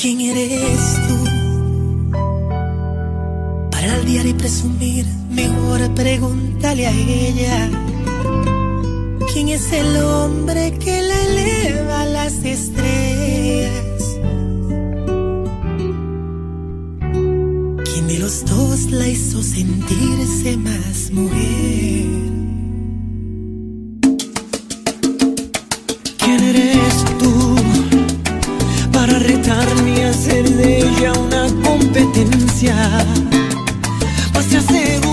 ¿Quién eres tú? Para aldear y presumir, mejor pregúntale a ella. ¿Quién es el hombre que la eleva a las estrellas? ¿Quién de los dos la hizo sentirse más mujer? distancia, pues te.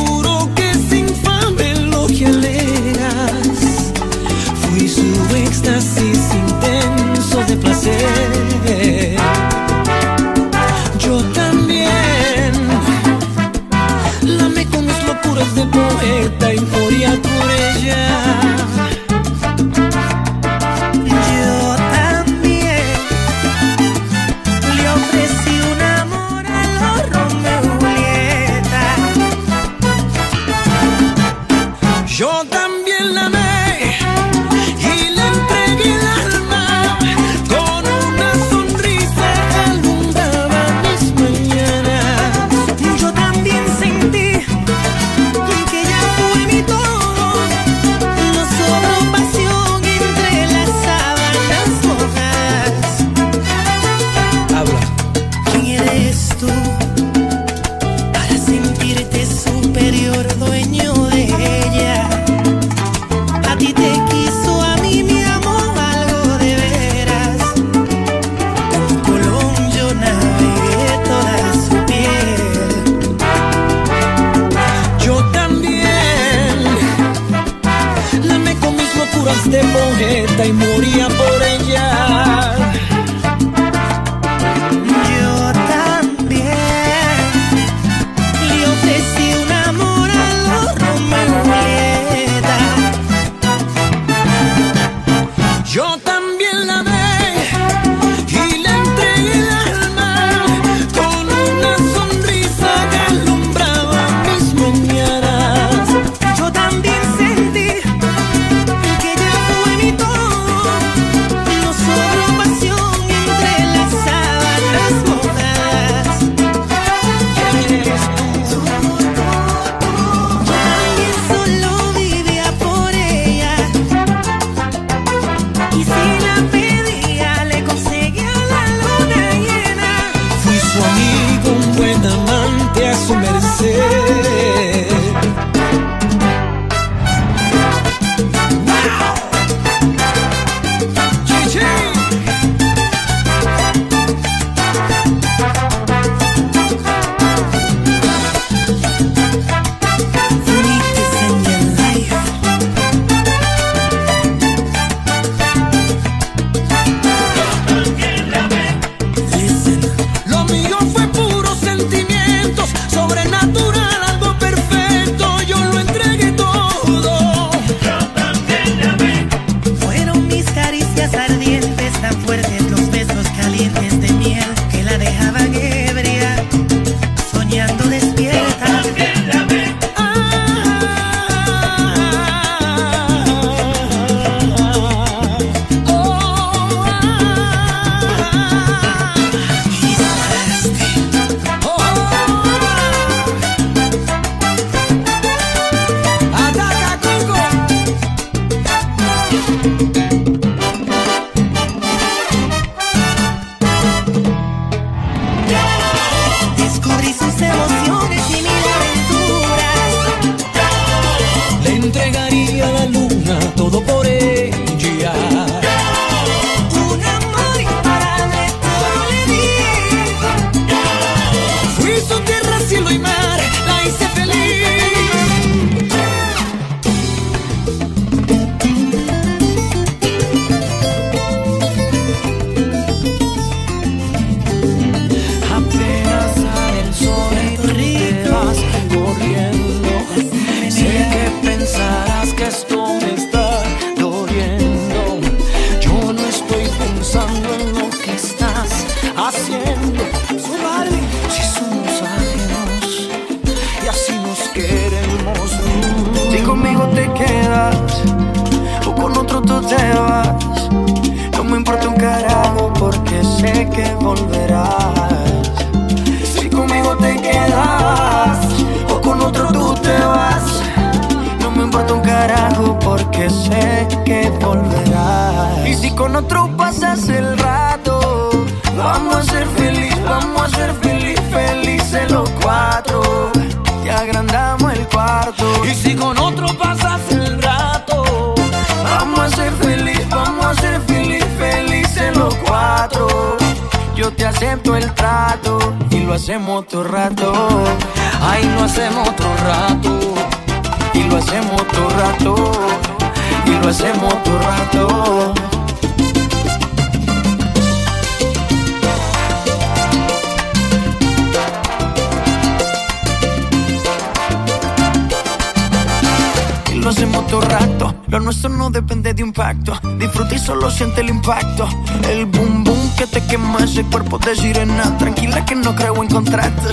siente el impacto. El boom boom que te quema ese cuerpo de sirena. Tranquila que no creo en contratos.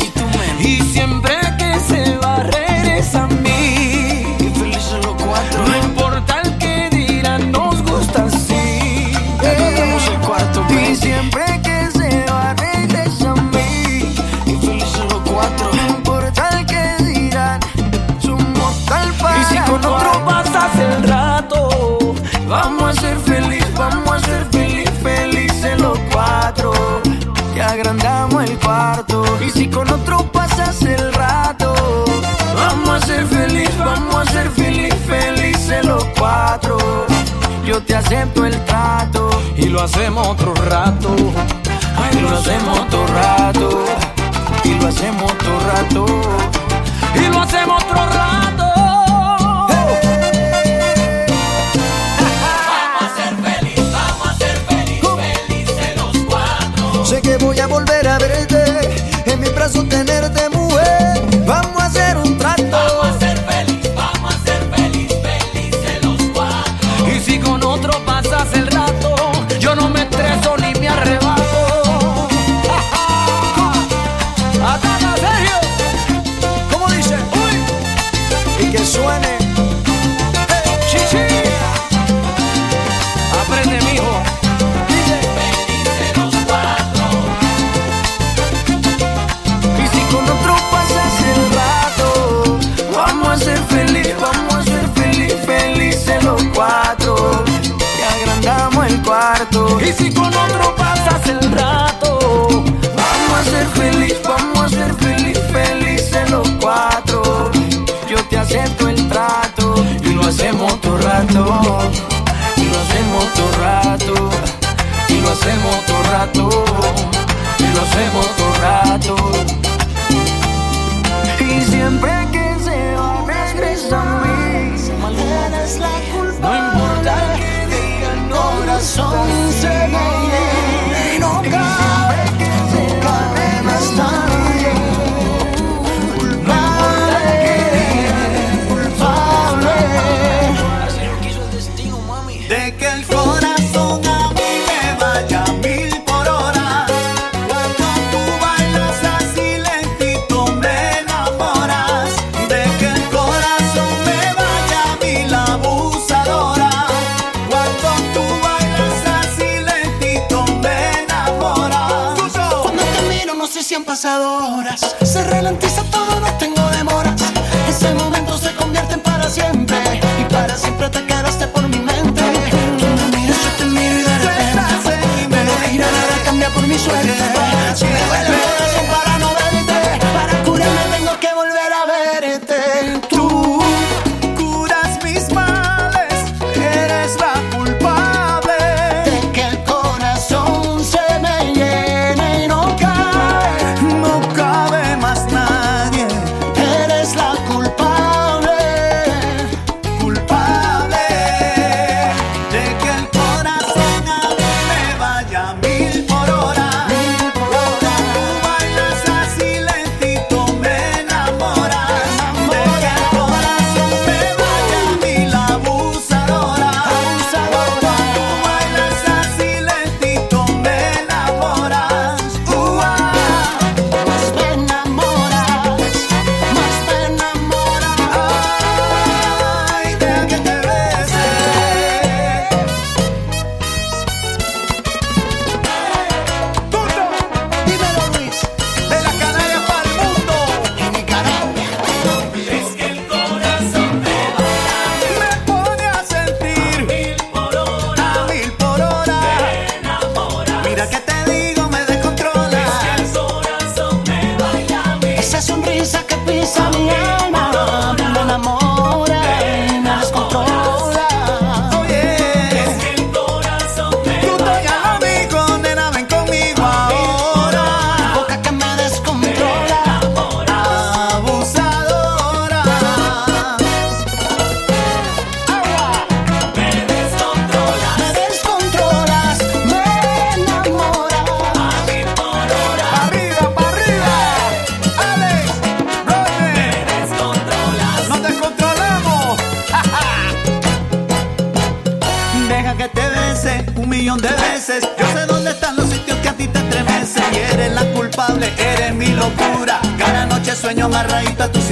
Y, y siempre que se va, regresa con otro pasas el rato. Vamos a ser feliz, vamos a ser feliz, felices los cuatro. Yo te acepto el trato y lo hacemos otro rato. Ay, lo hacemos otro rato y lo hacemos otro rato y lo hacemos otro rato.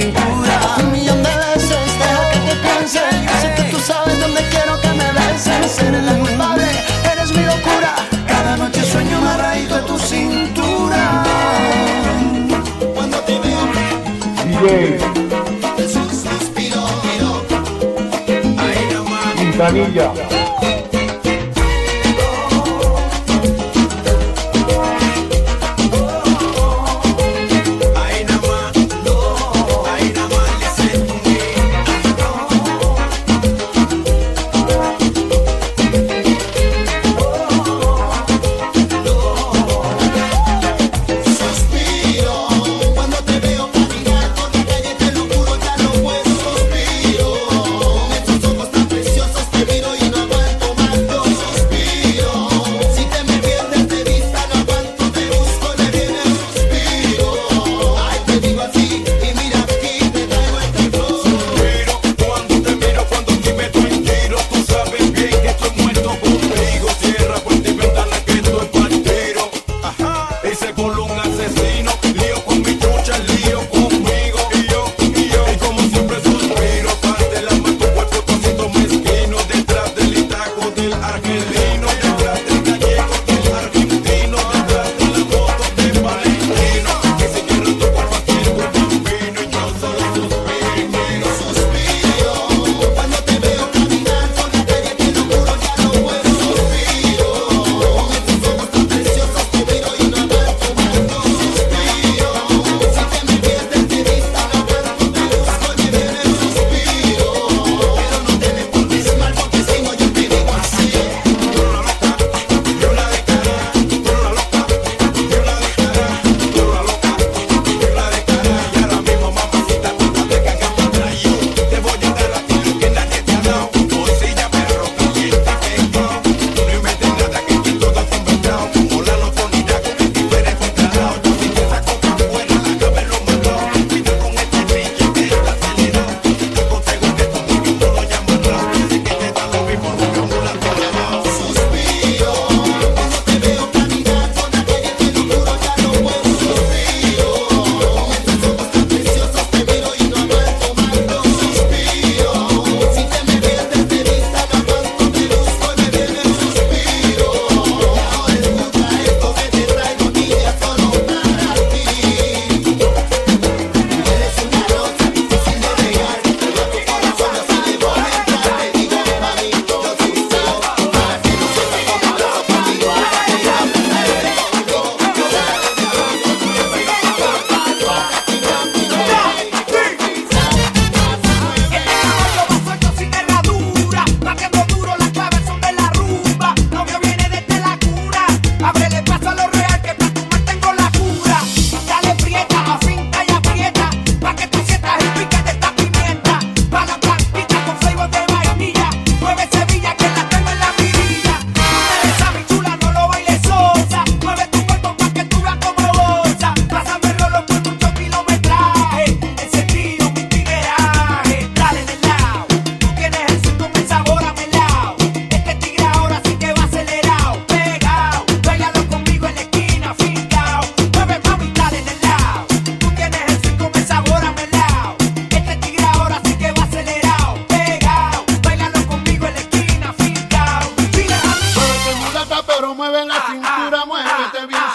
cintura. Un millón de veces dejo que te piense. Yo sé que tú sabes dónde quiero que me beses. Seré la culpable, eres mi locura. Cada noche sueño amarradito a tu cintura. Cuando te veo, Quintanilla.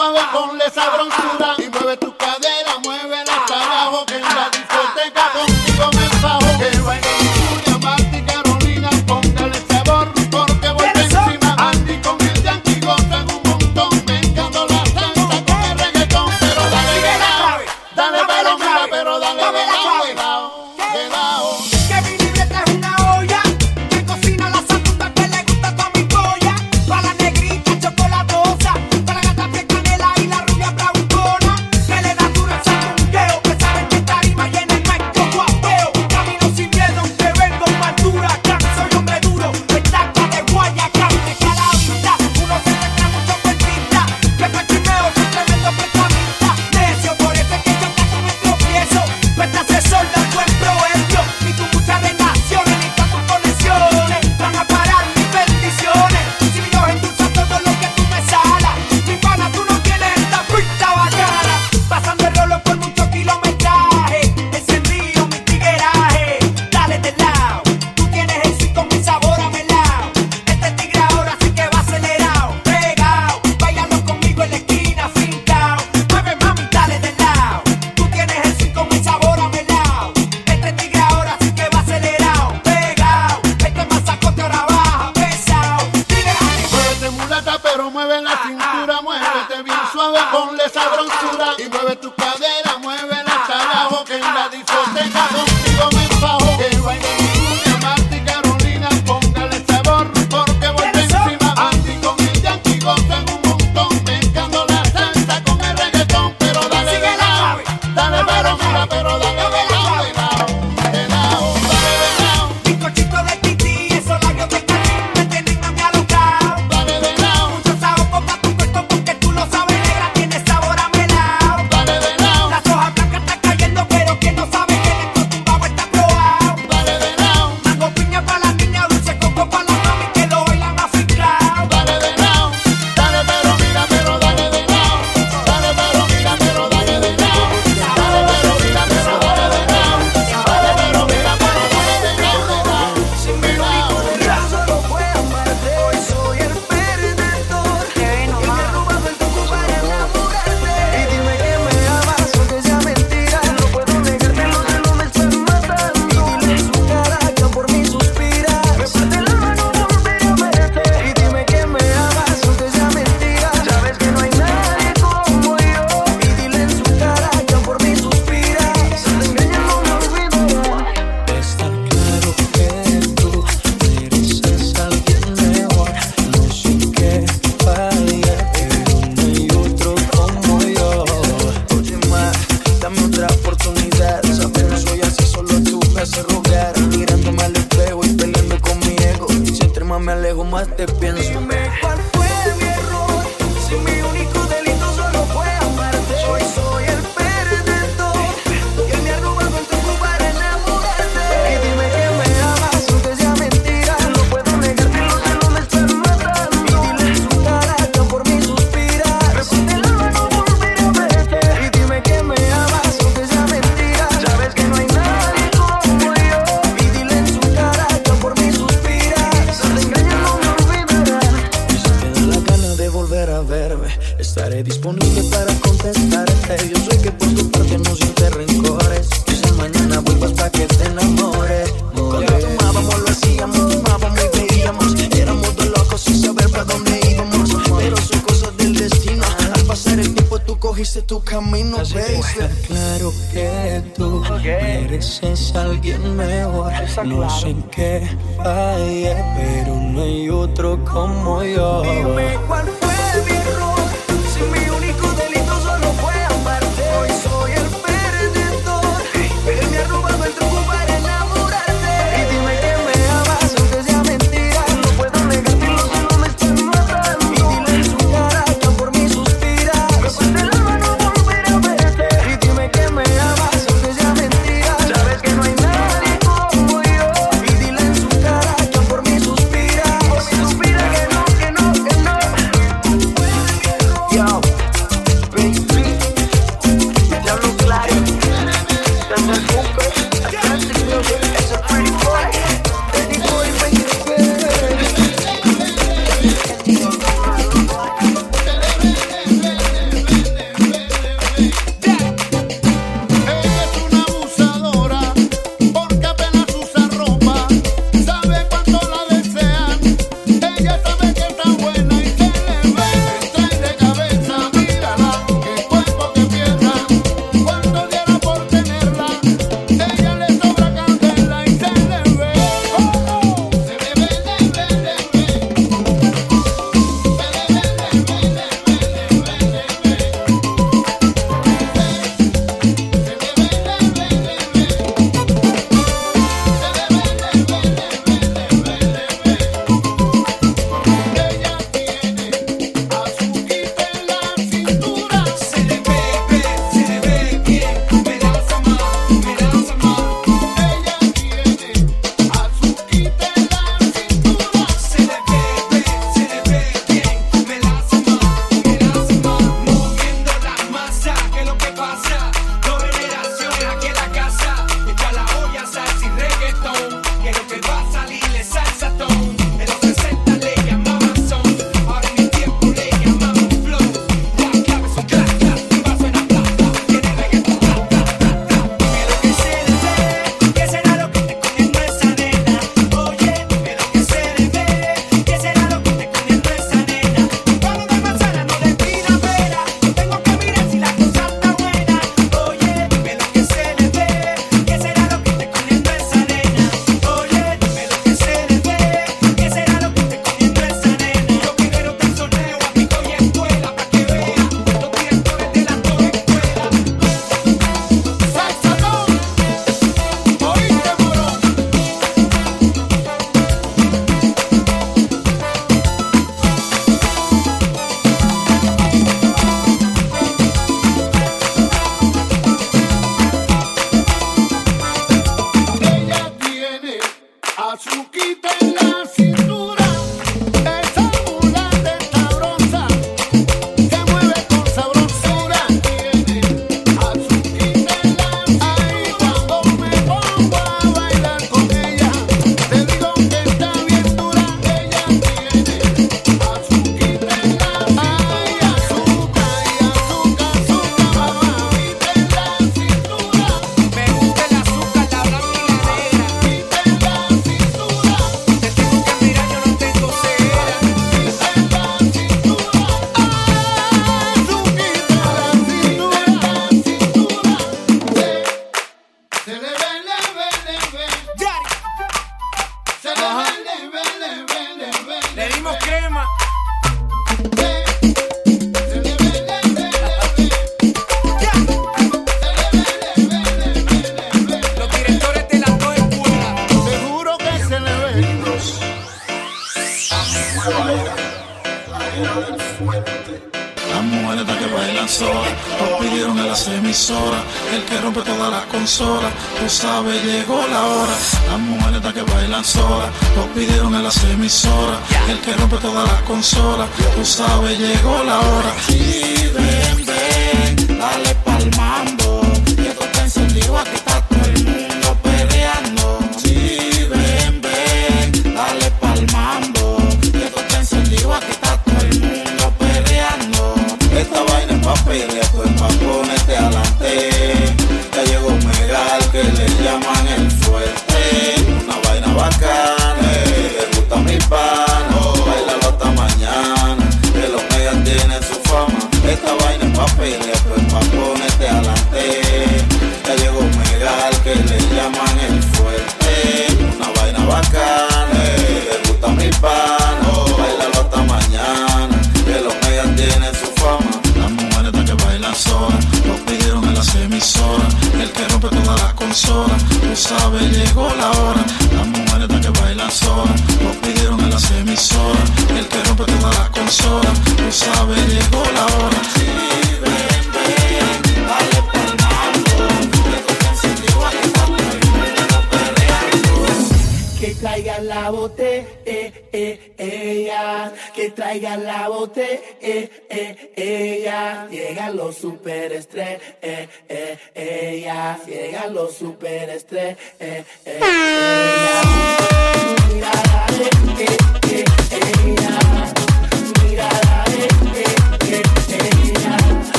suave, ponle esa broncura y mueve tu cara. Estaré disponible para contestarte. Yo sé que por tu parte no sientes rencores. Dice mañana vuelvas pa' que te enamores. Cuando tomábamos lo hacíamos, fumábamos y veíamos. Éramos dos locos sin saber para dónde íbamos. Pero son cosas del destino. Al pasar el tiempo tú cogiste tu camino, baby. Claro que tú mereces a alguien mejor. No sé qué fallé, eh, pero no hay otro como yo. Dime cuál tú sabes, llegó la hora.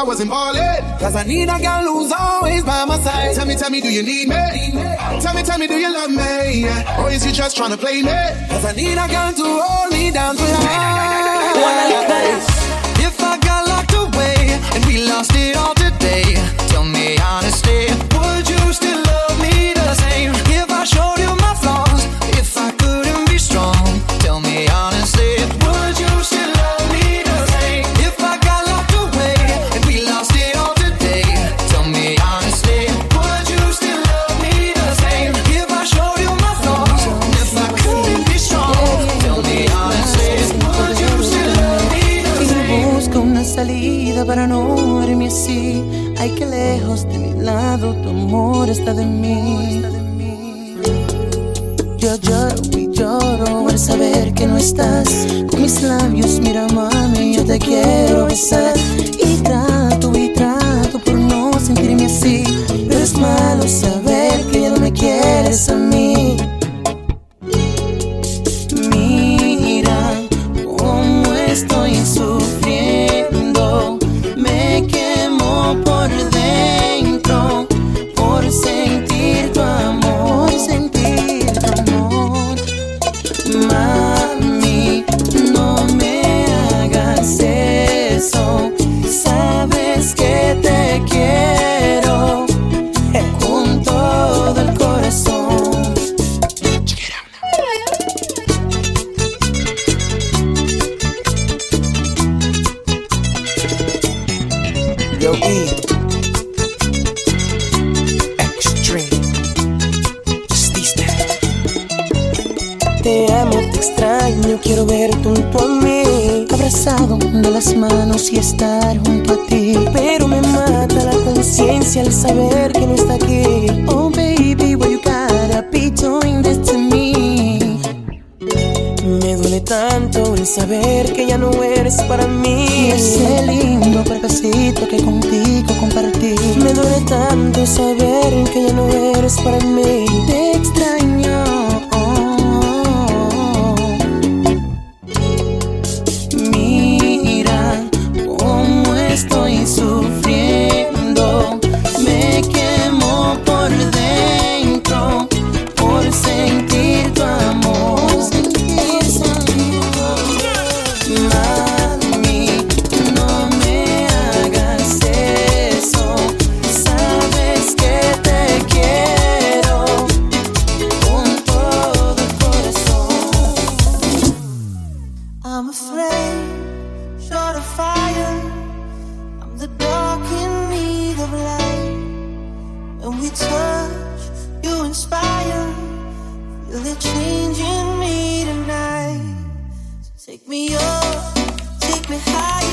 I wasn't ballin'. Cause I need a girl who's always by my side. Tell me, tell me, do you need me? Tell me, tell me, do you love me? Or is you just trying to play me? Cause I need a girl to hold me down to life. If I got locked away and we lost it all today, tell me honestly. lado, tu amor está de mí. Yo lloro y lloro al saber que no estás. Con mis labios, mira mami, yo te quiero besar me higher.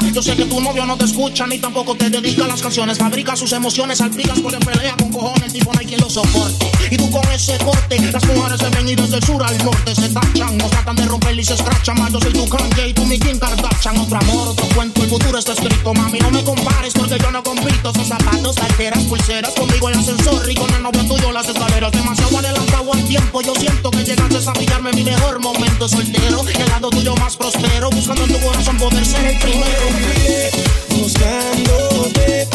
Yo sé que tu novio no te escucha, ni tampoco te dedica a las canciones. Fabrica sus emociones, salpicas por pelea con cojones, tipo no hay quien lo soporte. Y tú con ese corte, las mujeres se ven desde el sur al norte se tachan. Nos tratan de romper y se escrachan. Más yo soy tu Kanye y tú mi Kim Kardashian. Otro amor, otro cuento, el futuro está escrito. Mami, no me compares porque yo no compito. Son zapatos, carteras, pulseras. Conmigo el ascensor y con el novio tuyo las escaleras. Demasiado adelantado al tiempo. Yo siento que llegaste a pillarme mi mejor momento soltero. El lado tuyo más prospero. Buscando en tu corazón poder ser el primero. Buscándote.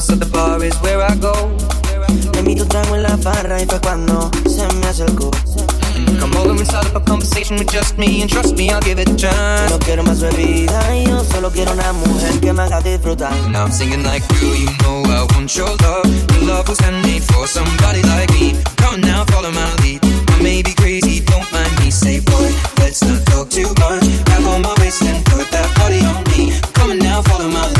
so the bar is where I go. Le invito trago en la barra y fue cuando se me acercó. Come over and start up a conversation with just me and trust me, I'll give it a chance. No quiero más bebida, yo solo quiero una mujer que me haga disfrutar. Now I'm singing like, girl, you know I want your love. Your love was handmade for somebody like me. Come on now, follow my lead. I may be crazy, don't mind me. Say, boy, let's not talk too much. Grab on my waist and put that body on me. Come on now, follow my lead.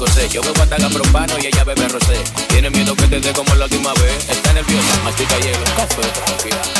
José. Yo bebo hasta propano y ella bebe rosé. Tiene miedo que te dé como la última vez. Está nerviosa, machuca hielo, café, tranquila.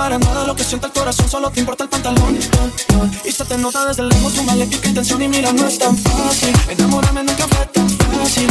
para nada lo que siente el corazón, solo te importa el pantalón. Y se te nota desde lejos tu maléfica intención y mira, no es tan fácil. Enamorarme nunca fue tan fácil.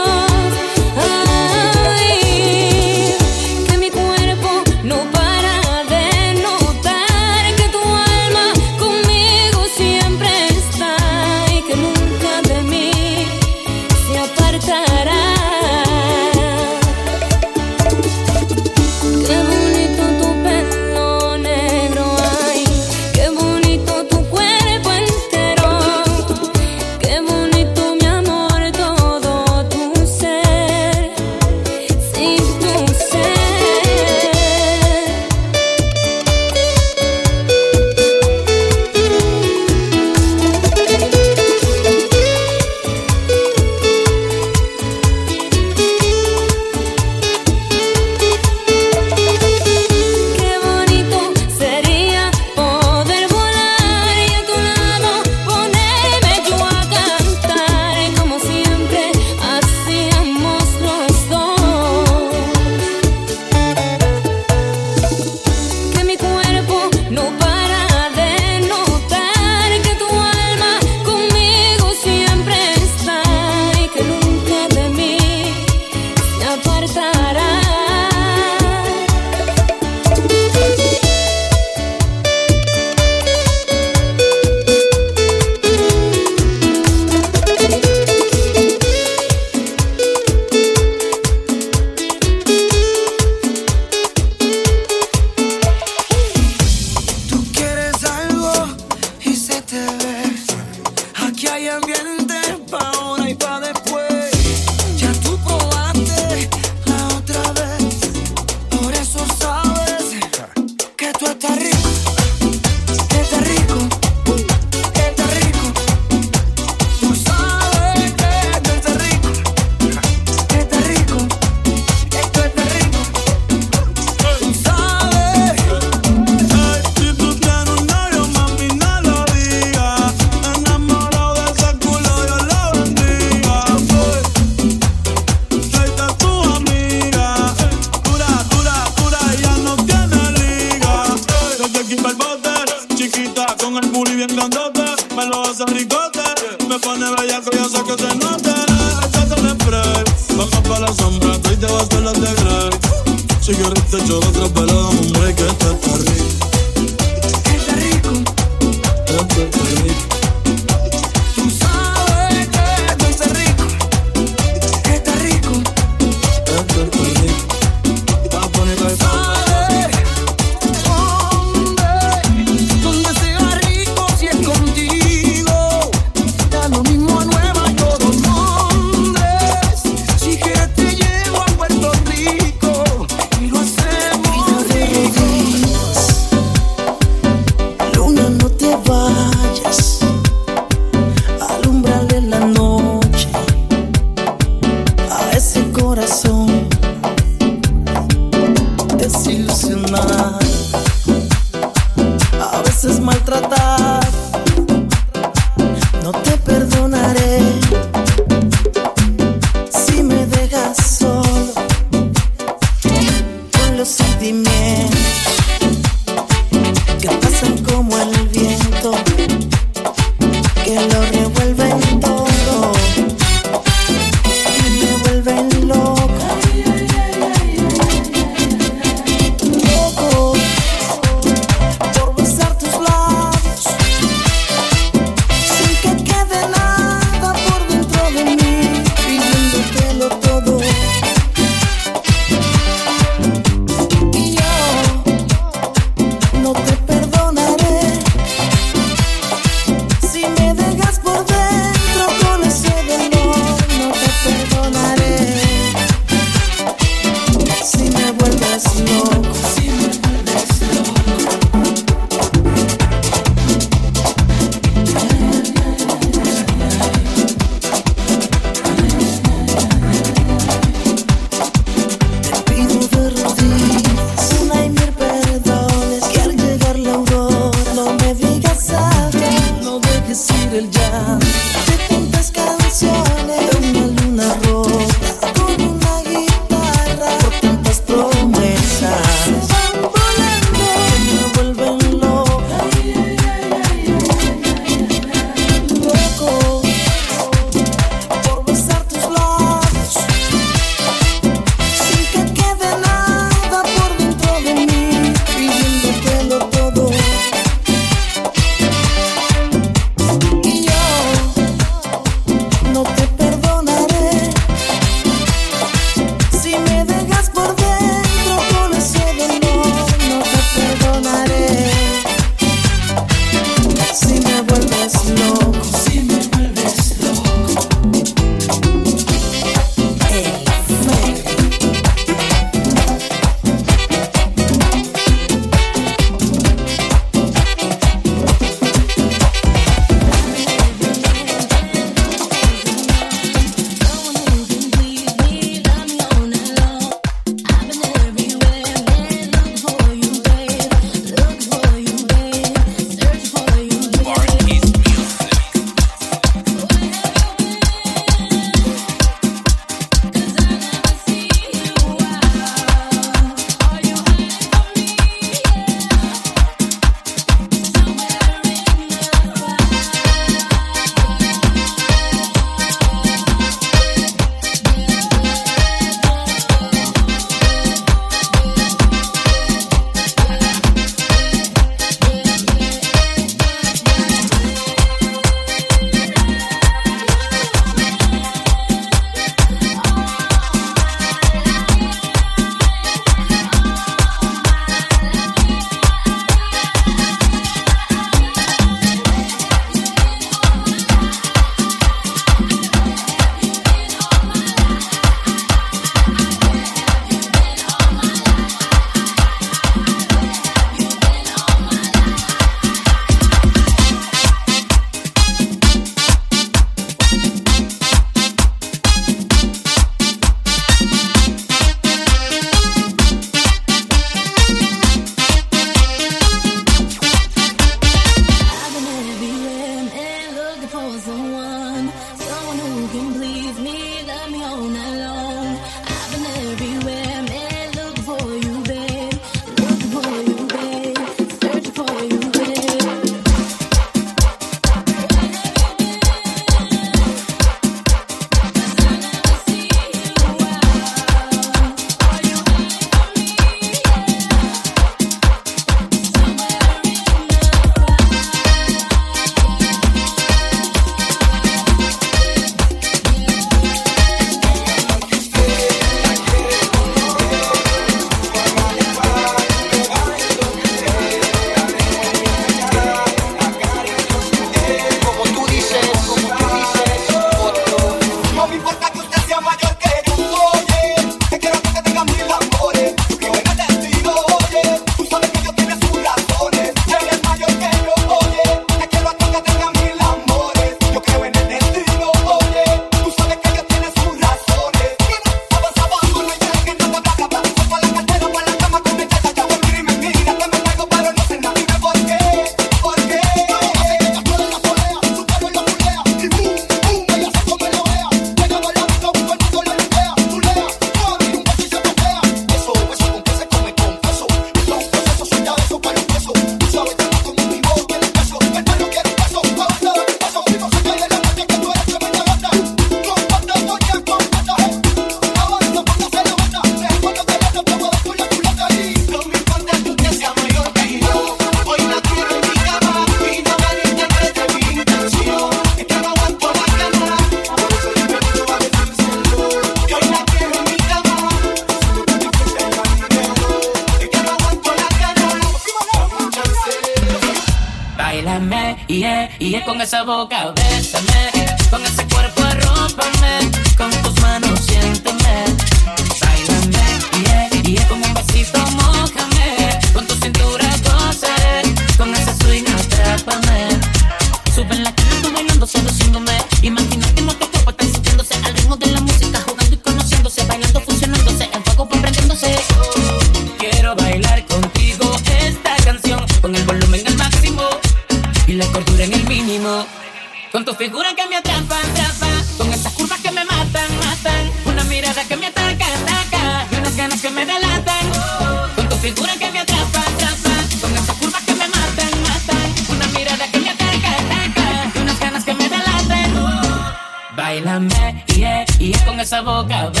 boca.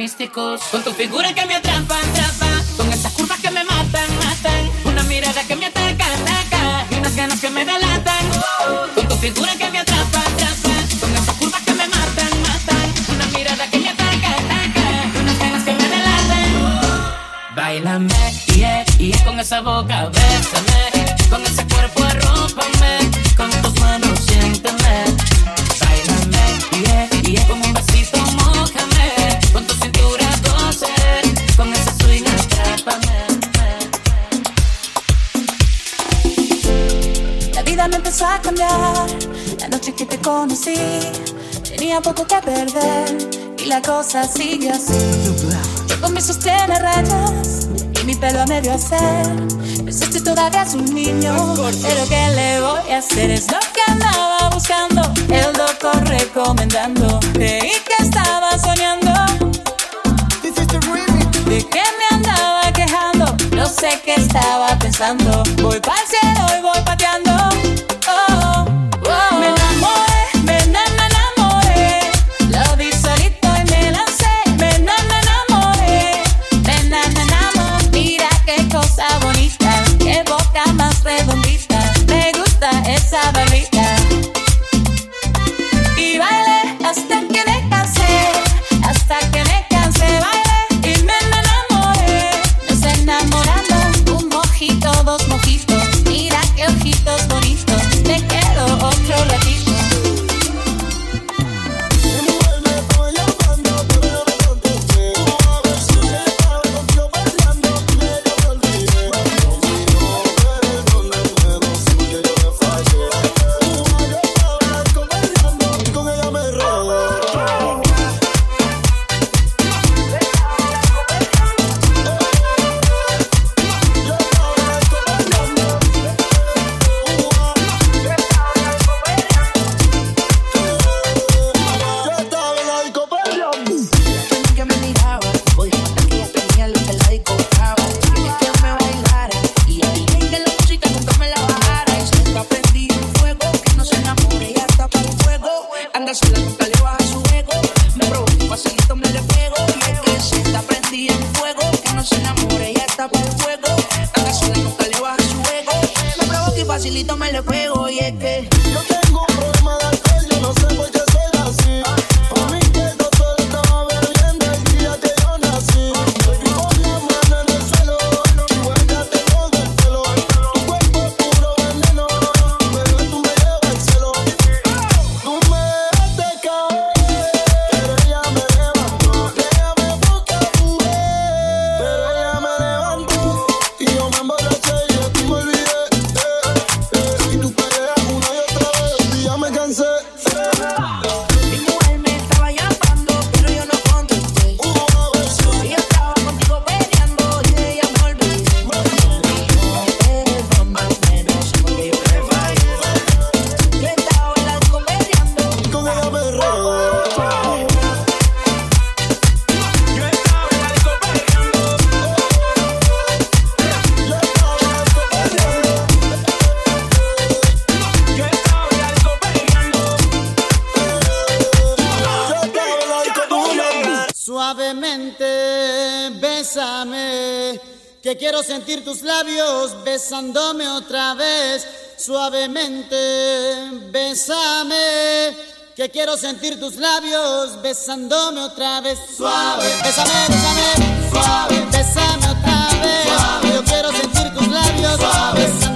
místicos. Con tu figura que... poco que perder y la cosa sigue así. Yo con mis sostenes rayas y mi pelo a medio hacer. Pensaste todavía es un niño, pero que le voy a hacer? Es lo que andaba buscando, el doctor recomendando. Creí que estaba soñando. ¿De qué me andaba quejando? No sé qué estaba pensando. Voy para el cielo y voy pateando. Besándome otra vez. Suavemente, bésame, que quiero sentir tus labios besándome otra vez. Suave, bésame, bésame, suave, bésame otra vez. Suave, yo quiero sentir tus labios besándome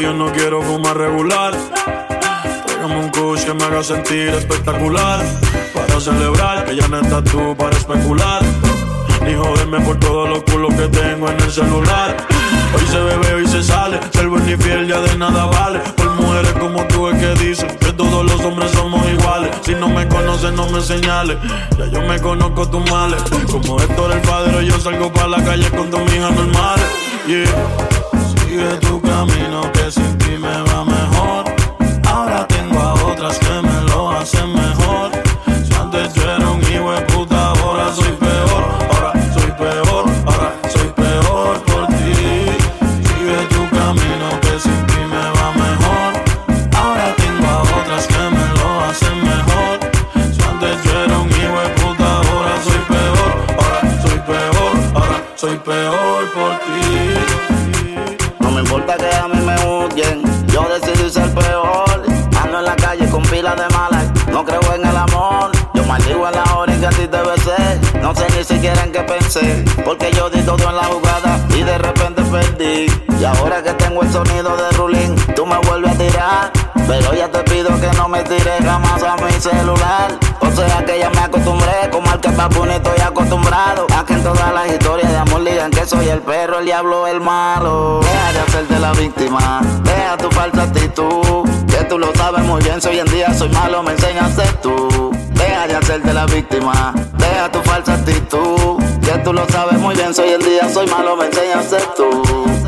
yo no quiero fumar regular. Tráigame un kush que me haga sentir espectacular. Para celebrar que ya no estás tú para especular. Ni joderme por todos los culos que tengo en el celular. Hoy se bebe, hoy se sale. Ser buen ni fiel ya de nada vale. Por mujeres como tú es que dicen que todos los hombres somos iguales. Si no me conoces, no me señales. Ya yo me conozco tus males. Como Héctor el padre, yo salgo para la calle con tus hijas normales. Yeah. Sigue tu camino que sin ti me va mejor. Ahora tengo a otras que me a ti no sé ni siquiera en qué pensé. Porque yo di todo en la jugada y de repente perdí. Y ahora que tengo el sonido de Rulín, tú me vuelves a tirar. Pero ya te pido que no me tires jamás a mi celular. O sea que ya me acostumbré, como al que papu ni estoy acostumbrado. A que en todas las historias de amor digan que soy el perro, el diablo, el malo. Deja de hacerte la víctima, deja tu falsa actitud. Que tú lo sabes muy bien, si hoy en día soy malo, me enseñas a ser tú. Deja de hacerte la víctima, deja tu falsa actitud. Que tú lo sabes muy bien, si hoy en día soy malo, me enseñas a ser tú.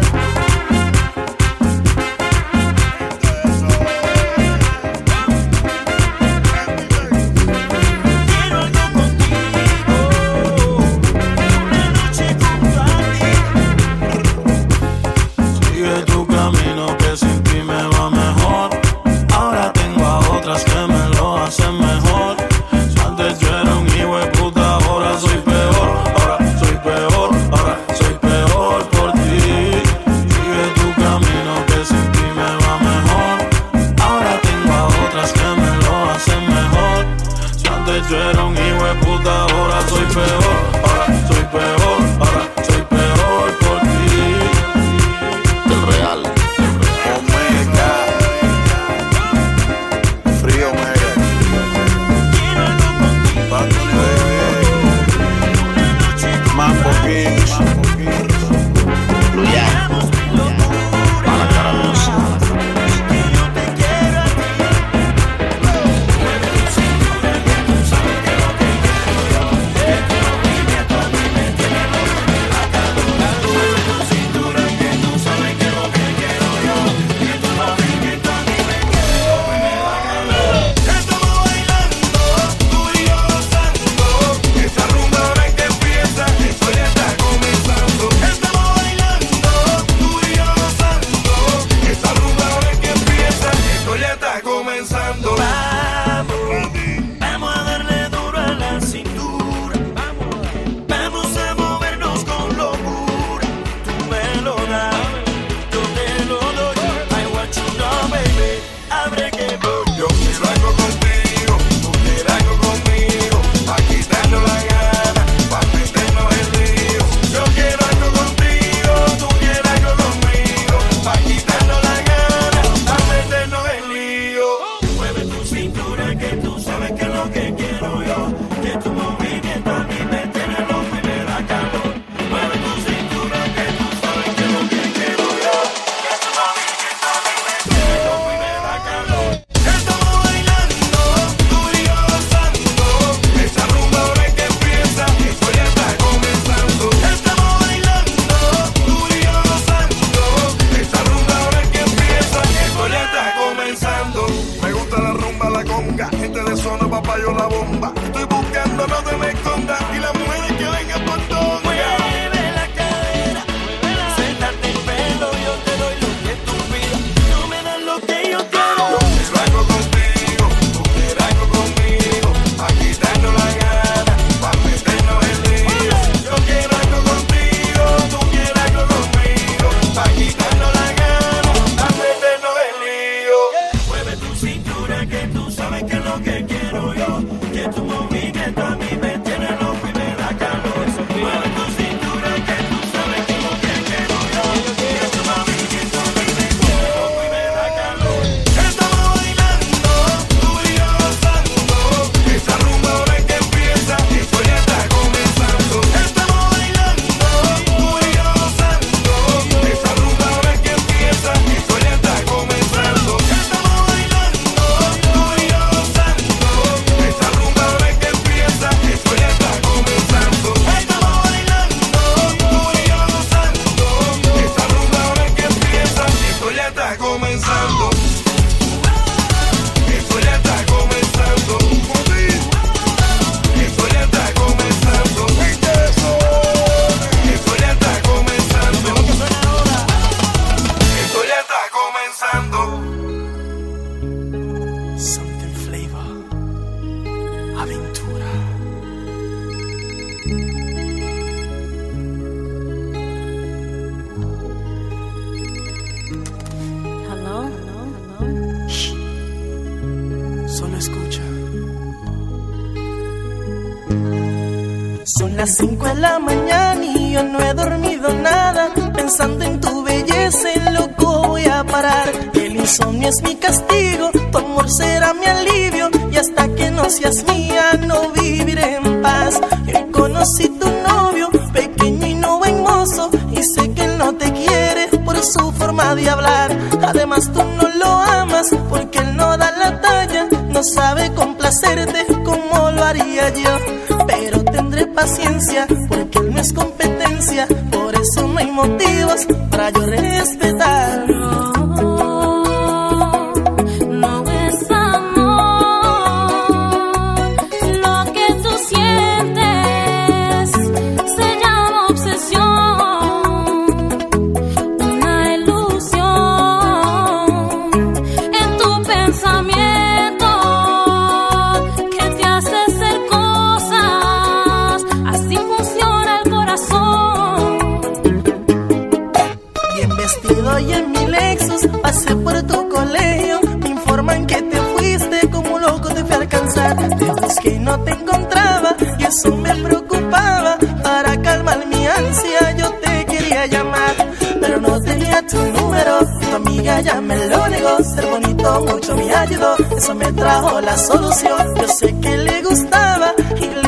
He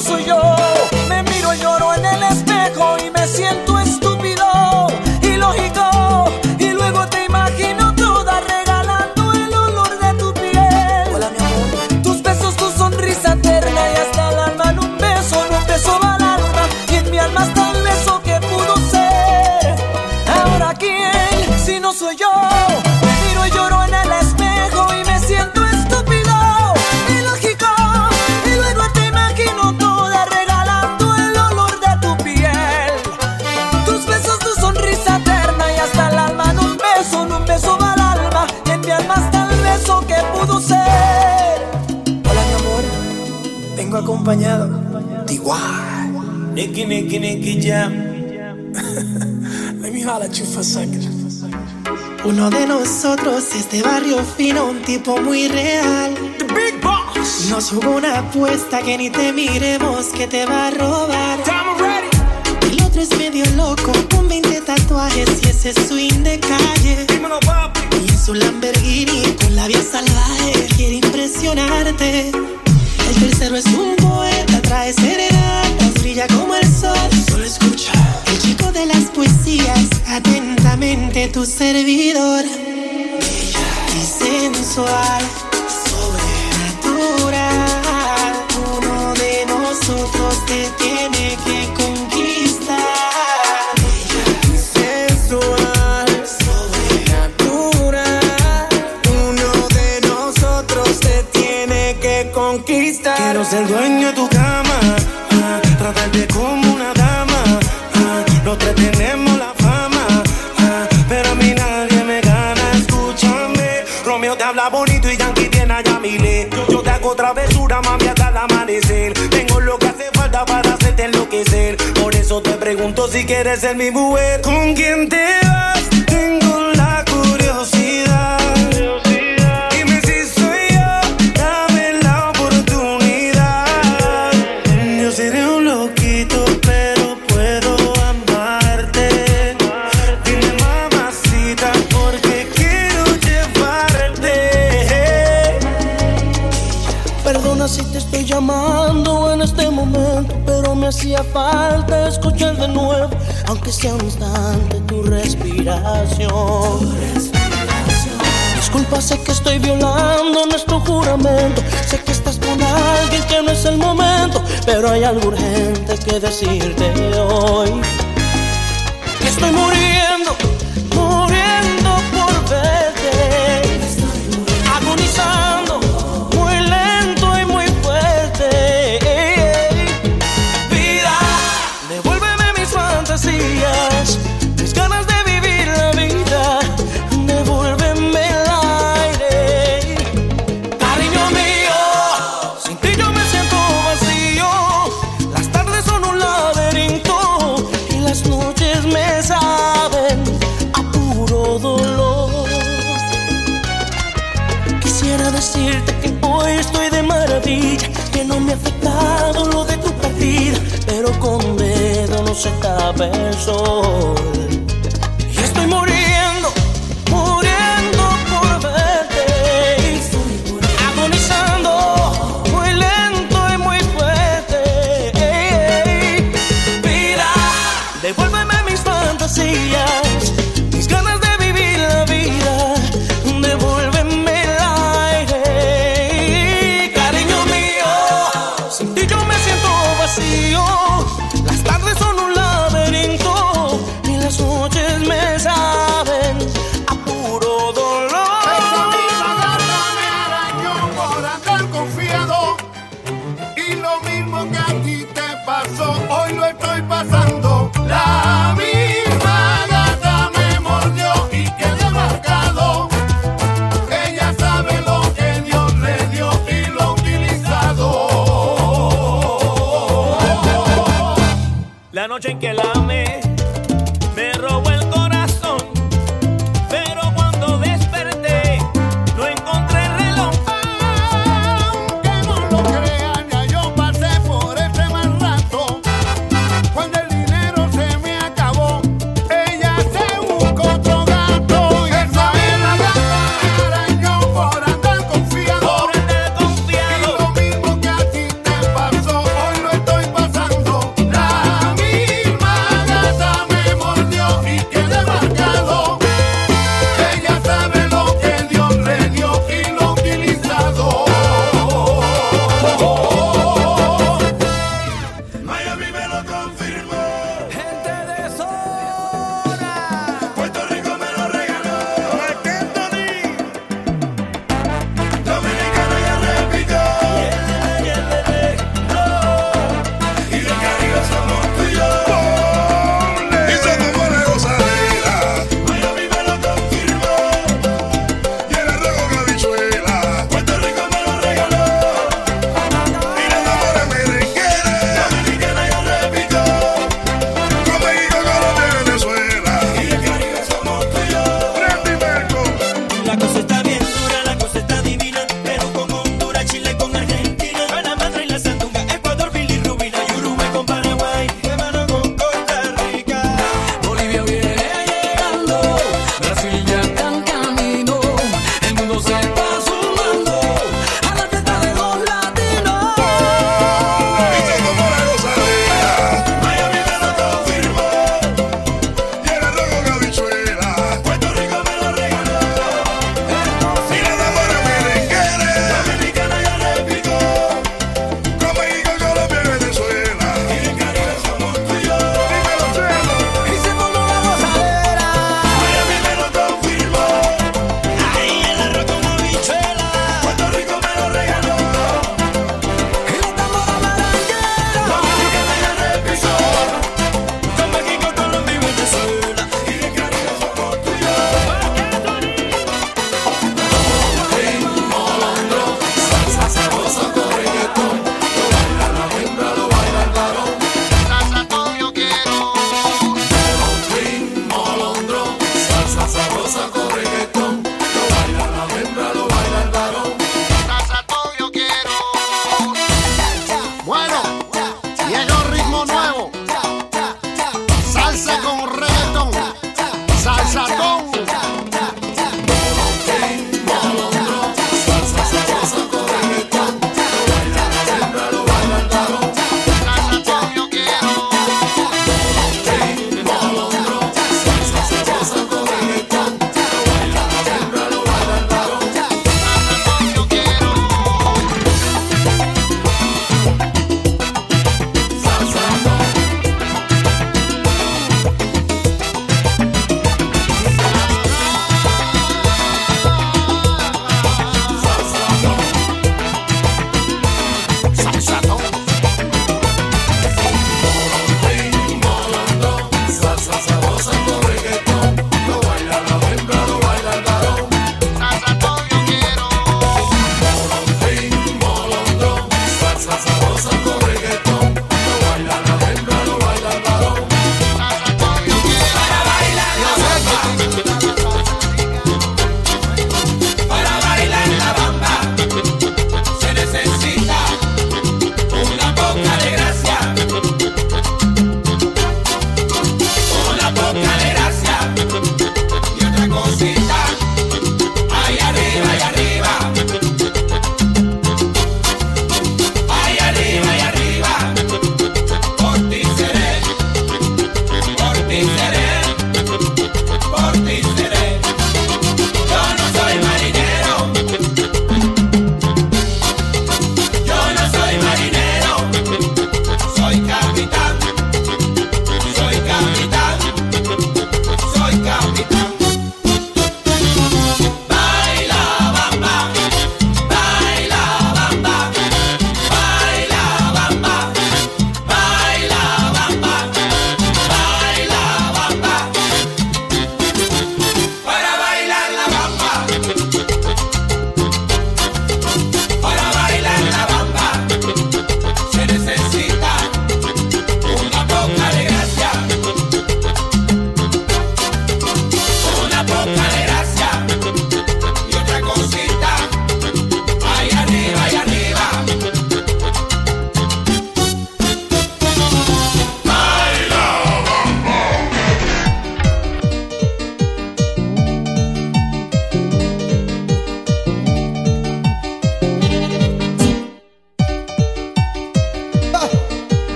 soy yo, me miro y lloro en el espejo y me siento estúpido, ilógico, y luego te imagino toda regalando el olor de tu piel. Tus besos, tu sonrisa eterna y hasta el alma en un beso, en un beso va y en mi alma está el beso que pudo ser. Ahora quién, si no soy yo, acompañado. Nicky, Nicky, Nicky Jam. Let me holler at you for a second. Uno de nosotros es de barrio fino, un tipo muy real. The Big Boss. Nos jugó una apuesta que ni te miremos que te va a robar. El otro es medio loco, con 20 tatuajes y ese swing de calle. Y en su Lamborghini con la vía salvaje quiere impresionarte. El tercero es un poeta, trae serenatas, brilla como el sol. Solo escucha. El chico de las poesías, atentamente tu servidor. Bella y sensual, sobrenatural. Uno de nosotros te tiene ser dueño de tu cama, ah, tratarte como una dama. ah, los tres tenemos la fama, ah, pero a mí nadie me gana. Escúchame, Romeo te habla bonito y Yankee tiene a Yamile. Yo, yo te hago travesura, mami, hasta el amanecer. Tengo lo que hace falta para hacerte enloquecer. Por eso te pregunto si quieres ser mi mujer. ¿Con quién te vas? Hacía falta escuchar de nuevo, aunque sea un instante, tu respiración. Disculpa, sé que estoy violando nuestro juramento, sé que estás con alguien que no es el momento, pero hay algo urgente que decirte hoy. Estoy muriendo se tapa sol.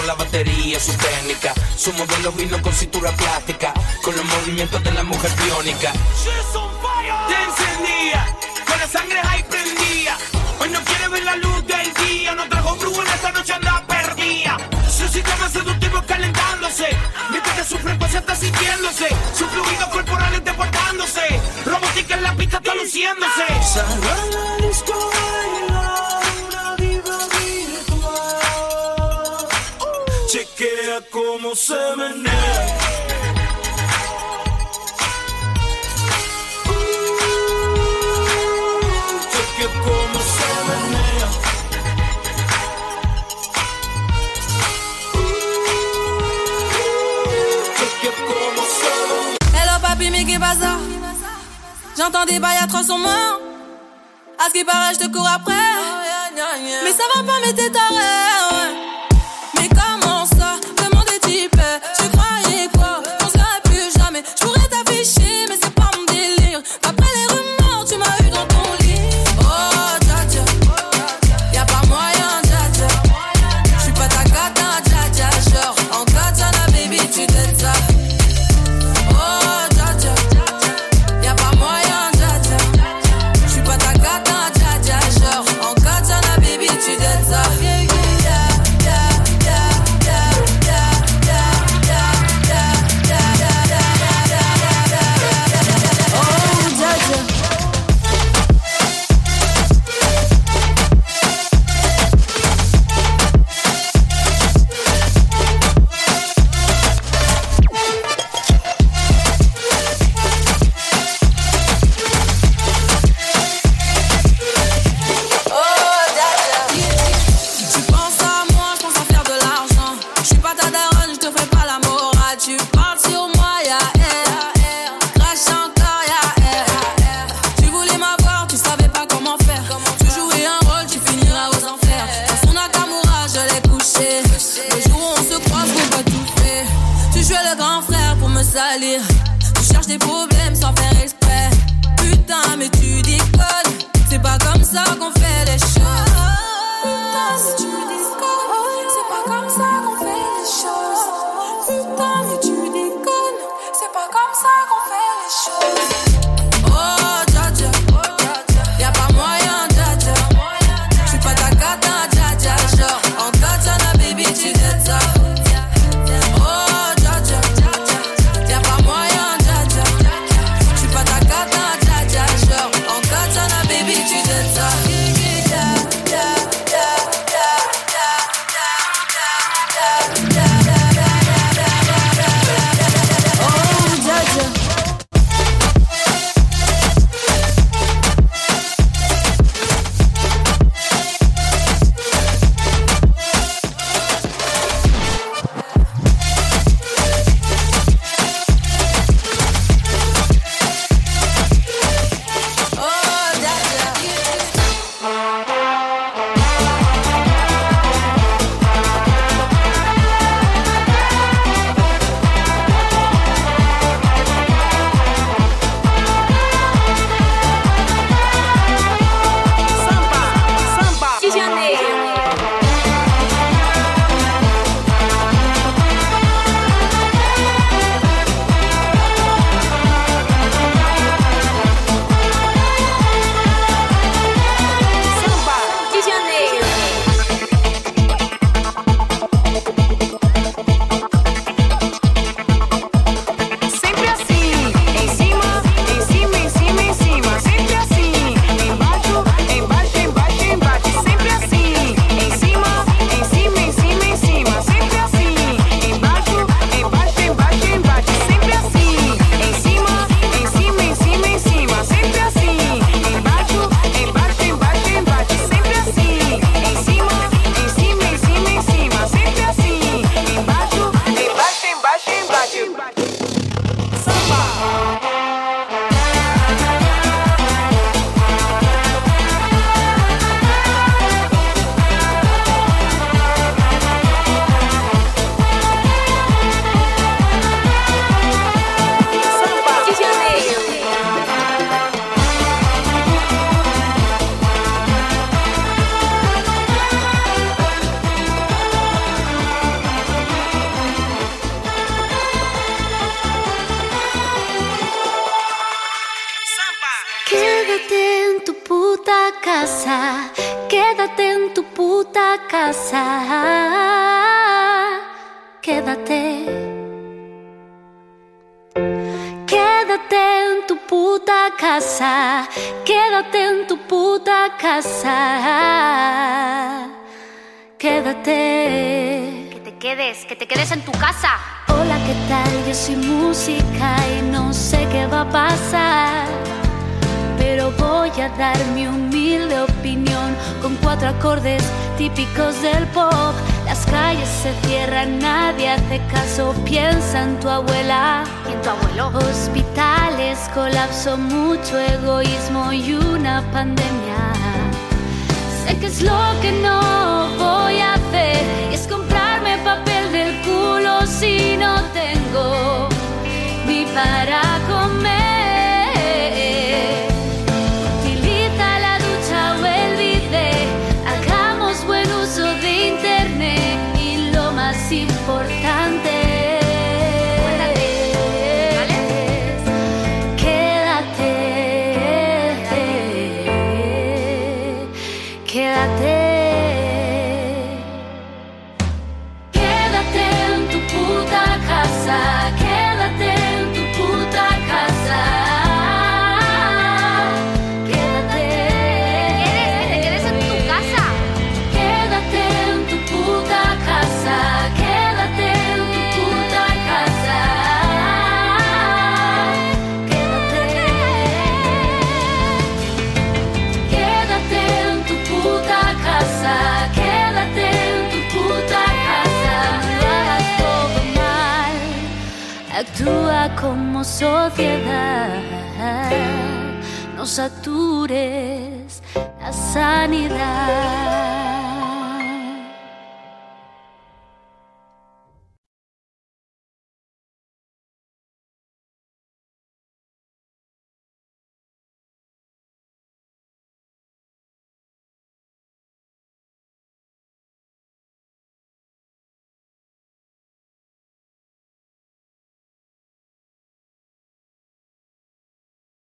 con la batería, su técnica. Su modelo vino con cintura plástica, con los movimientos de la mujer biónica. She's on fire. Te encendía, con la sangre ahí prendía. Hoy no quiere ver la luz del día, no trajo brújula, esta noche anda perdida. Su sistema seductivo calentándose, mientras que su frecuencia está sintiéndose. Su fluido corporal deportándose, robótica en la pista está luciéndose. on se menait. J'entends des bails à 300 morts. À ce qui paraît, je te cours après. Oh, mais ça va pas, mais t'es taré.